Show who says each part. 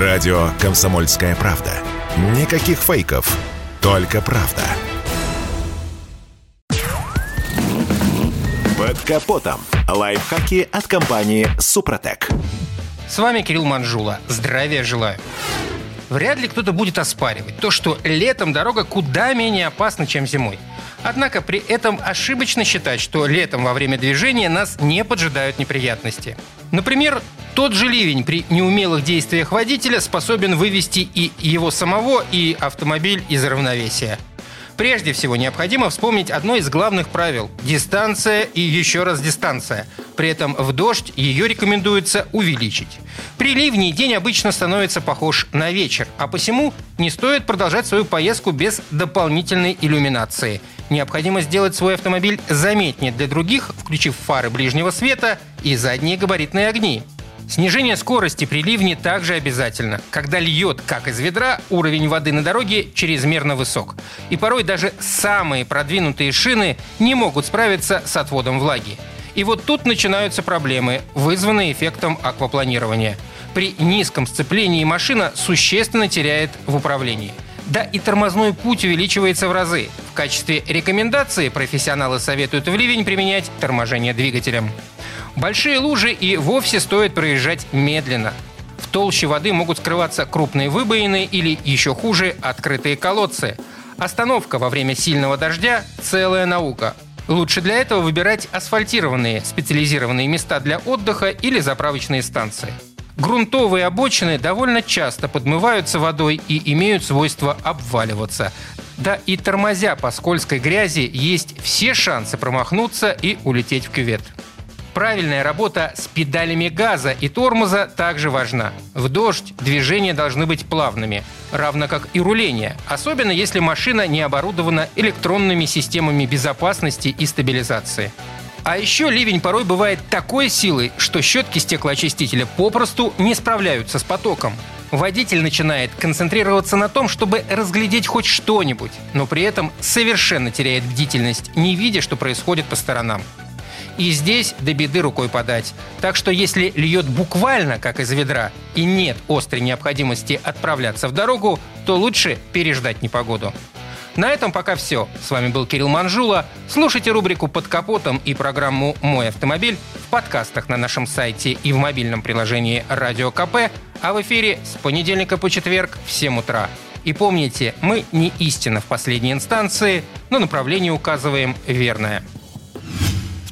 Speaker 1: Радио «Комсомольская правда». Никаких фейков, только правда. Под капотом. Лайфхаки от компании «Супротек».
Speaker 2: С вами Кирилл Манжула. Здравия желаю. Вряд ли кто-то будет оспаривать то, что летом дорога куда менее опасна, чем зимой. Однако при этом ошибочно считать, что летом во время движения нас не поджидают неприятности. Например, тот же ливень при неумелых действиях водителя способен вывести и его самого, и автомобиль из равновесия. Прежде всего необходимо вспомнить одно из главных правил – дистанция и еще раз дистанция. При этом в дождь ее рекомендуется увеличить. При ливне день обычно становится похож на вечер, а посему не стоит продолжать свою поездку без дополнительной иллюминации. Необходимо сделать свой автомобиль заметнее для других, включив фары ближнего света и задние габаритные огни. Снижение скорости при ливне также обязательно. Когда льет, как из ведра, уровень воды на дороге чрезмерно высок. И порой даже самые продвинутые шины не могут справиться с отводом влаги. И вот тут начинаются проблемы, вызванные эффектом аквапланирования. При низком сцеплении машина существенно теряет в управлении. Да и тормозной путь увеличивается в разы. В качестве рекомендации профессионалы советуют в ливень применять торможение двигателем. Большие лужи и вовсе стоит проезжать медленно. В толще воды могут скрываться крупные выбоины или, еще хуже, открытые колодцы. Остановка во время сильного дождя – целая наука. Лучше для этого выбирать асфальтированные специализированные места для отдыха или заправочные станции. Грунтовые обочины довольно часто подмываются водой и имеют свойство обваливаться. Да и тормозя по скользкой грязи есть все шансы промахнуться и улететь в кювет. Правильная работа с педалями газа и тормоза также важна. В дождь движения должны быть плавными, равно как и руление, особенно если машина не оборудована электронными системами безопасности и стабилизации. А еще ливень порой бывает такой силой, что щетки стеклоочистителя попросту не справляются с потоком. Водитель начинает концентрироваться на том, чтобы разглядеть хоть что-нибудь, но при этом совершенно теряет бдительность, не видя, что происходит по сторонам. И здесь до беды рукой подать. Так что если льет буквально, как из ведра, и нет острой необходимости отправляться в дорогу, то лучше переждать непогоду. На этом пока все. С вами был Кирилл Манжула. Слушайте рубрику «Под капотом» и программу «Мой автомобиль» в подкастах на нашем сайте и в мобильном приложении «Радио КП», а в эфире с понедельника по четверг в 7 утра. И помните, мы не истина в последней инстанции, но направление указываем верное.